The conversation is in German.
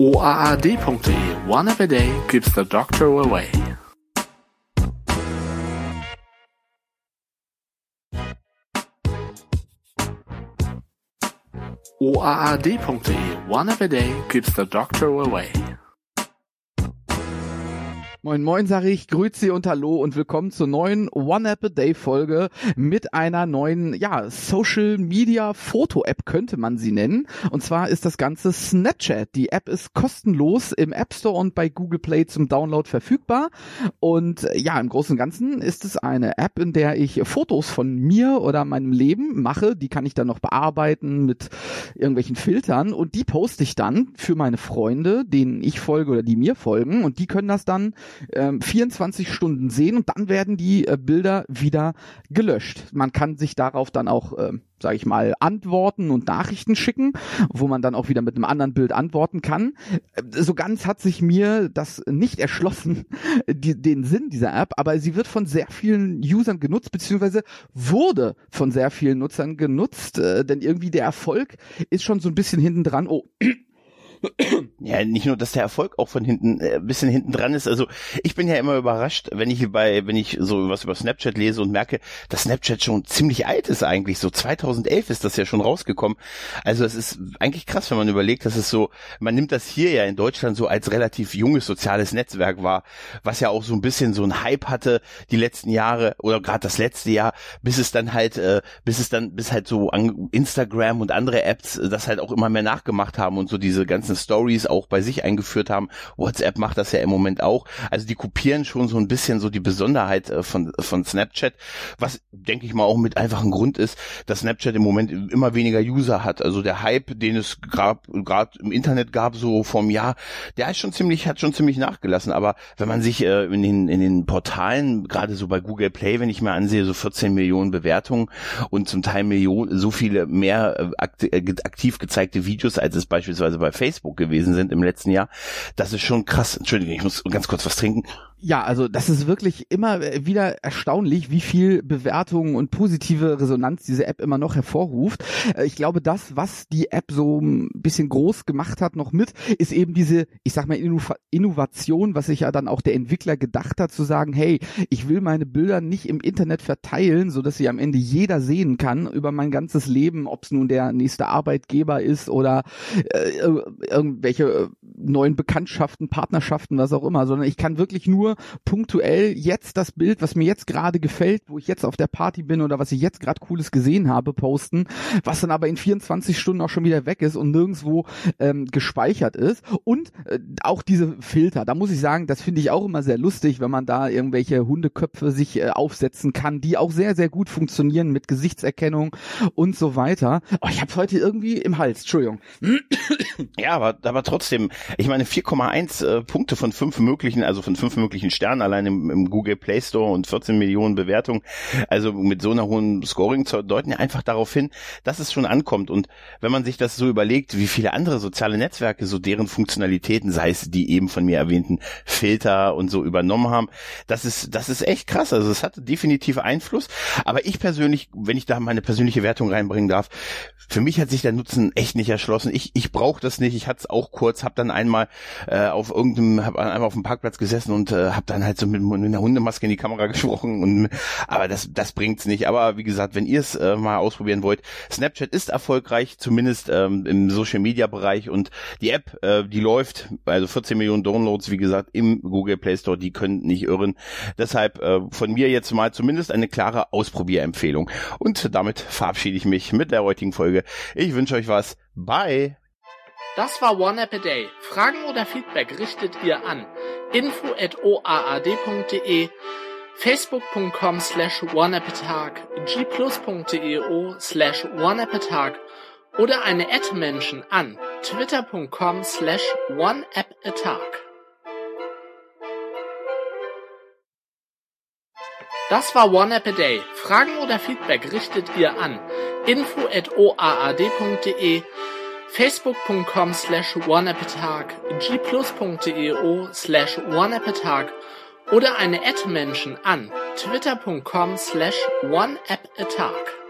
OAAD.de One App a Day keeps the doctor away. OAAD.de One App a Day keeps the doctor away. Moin Moin sage ich, grüezi und hallo und willkommen zur neuen One App a Day Folge mit einer neuen, ja, Social Media Foto App könnte man sie nennen. Und zwar ist das Ganze Snapchat. Die App ist kostenlos im App Store und bei Google Play zum Download verfügbar. Und ja, im Großen und Ganzen ist es eine App, in der ich Fotos von mir oder meinem Leben mache. Die kann ich dann noch bearbeiten mit irgendwelchen Filtern und die poste ich dann für meine Freunde, denen ich folge oder die mir folgen und die können das dann ähm, 24 Stunden sehen und dann werden die äh, Bilder wieder gelöscht. Man kann sich darauf dann auch, äh, sage ich mal, antworten und Nachrichten schicken, wo man dann auch wieder mit einem anderen Bild antworten kann. Äh, so ganz hat sich mir das nicht erschlossen, die, den Sinn dieser App, aber sie wird von sehr vielen Usern genutzt, beziehungsweise wurde von sehr vielen Nutzern genutzt, äh, denn irgendwie der Erfolg ist schon so ein bisschen hinten dran. Oh, ja, nicht nur, dass der Erfolg auch von hinten äh, bisschen hinten dran ist. Also ich bin ja immer überrascht, wenn ich bei, wenn ich so was über Snapchat lese und merke, dass Snapchat schon ziemlich alt ist eigentlich. So 2011 ist das ja schon rausgekommen. Also es ist eigentlich krass, wenn man überlegt, dass es so, man nimmt das hier ja in Deutschland so als relativ junges soziales Netzwerk wahr, was ja auch so ein bisschen so ein Hype hatte die letzten Jahre oder gerade das letzte Jahr, bis es dann halt, äh, bis es dann, bis halt so Instagram und andere Apps das halt auch immer mehr nachgemacht haben und so diese ganzen ganzen Stories auch bei sich eingeführt haben. WhatsApp macht das ja im Moment auch. Also die kopieren schon so ein bisschen so die Besonderheit äh, von, von Snapchat, was denke ich mal auch mit einfachem Grund ist, dass Snapchat im Moment immer weniger User hat. Also der Hype, den es gerade im Internet gab, so vom Jahr, der ist schon ziemlich, hat schon ziemlich nachgelassen. Aber wenn man sich äh, in, den, in den Portalen, gerade so bei Google Play, wenn ich mir ansehe, so 14 Millionen Bewertungen und zum Teil Millionen, so viele mehr äh aktiv gezeigte Videos, als es beispielsweise bei Facebook Facebook gewesen sind im letzten Jahr. Das ist schon krass. Entschuldigung, ich muss ganz kurz was trinken. Ja, also das ist wirklich immer wieder erstaunlich, wie viel Bewertungen und positive Resonanz diese App immer noch hervorruft. Äh, ich glaube, das, was die App so ein bisschen groß gemacht hat noch mit, ist eben diese, ich sag mal, Innovation, was sich ja dann auch der Entwickler gedacht hat, zu sagen, hey, ich will meine Bilder nicht im Internet verteilen, so dass sie am Ende jeder sehen kann über mein ganzes Leben, ob es nun der nächste Arbeitgeber ist oder äh, irgendwelche äh, neuen Bekanntschaften, Partnerschaften, was auch immer, sondern ich kann wirklich nur punktuell jetzt das Bild, was mir jetzt gerade gefällt, wo ich jetzt auf der Party bin oder was ich jetzt gerade cooles gesehen habe, posten, was dann aber in 24 Stunden auch schon wieder weg ist und nirgendwo ähm, gespeichert ist. Und äh, auch diese Filter, da muss ich sagen, das finde ich auch immer sehr lustig, wenn man da irgendwelche Hundeköpfe sich äh, aufsetzen kann, die auch sehr, sehr gut funktionieren mit Gesichtserkennung und so weiter. Oh, ich habe heute irgendwie im Hals, Entschuldigung. Ja, aber, aber trotzdem, ich meine 4,1 äh, Punkte von fünf möglichen, also von fünf möglichen Sternen allein im, im, Google Play Store und 14 Millionen Bewertungen, also mit so einer hohen Scoring deuten ja einfach darauf hin, dass es schon ankommt. Und wenn man sich das so überlegt, wie viele andere soziale Netzwerke so deren Funktionalitäten, sei es die eben von mir erwähnten Filter und so übernommen haben, das ist, das ist echt krass. Also es hat definitiv Einfluss. Aber ich persönlich, wenn ich da meine persönliche Wertung reinbringen darf, für mich hat sich der Nutzen echt nicht erschlossen. Ich, ich brauche das nicht. Ich hatte es auch kurz, habe dann einmal äh, auf irgendeinem, habe einmal auf dem Parkplatz gesessen und äh, habe dann halt so mit, mit einer Hundemaske in die Kamera gesprochen. Und aber das, das bringt's nicht. Aber wie gesagt, wenn ihr es äh, mal ausprobieren wollt, Snapchat ist erfolgreich, zumindest ähm, im Social Media Bereich und die App, äh, die läuft, also 14 Millionen Downloads, wie gesagt, im Google Play Store, die können nicht irren. Deshalb äh, von mir jetzt mal zumindest eine klare Ausprobierempfehlung. Und damit verabschiede ich mich mit der heutigen Folge. Ich wünsche euch was. Bye. Das war One App a Day. Fragen oder Feedback richtet ihr an info at oaad.de, facebook.com slash oneappatag, gplus.deo slash oneappatag oder eine Ad-Menschen an twitter.com slash oneappatag. Das war One App a Day. Fragen oder Feedback richtet ihr an info at oaad.de, facebook.com slash oneappatag, gplus.deo slash oneappatag oder eine Ad-Menschen an twitter.com slash oneappatag.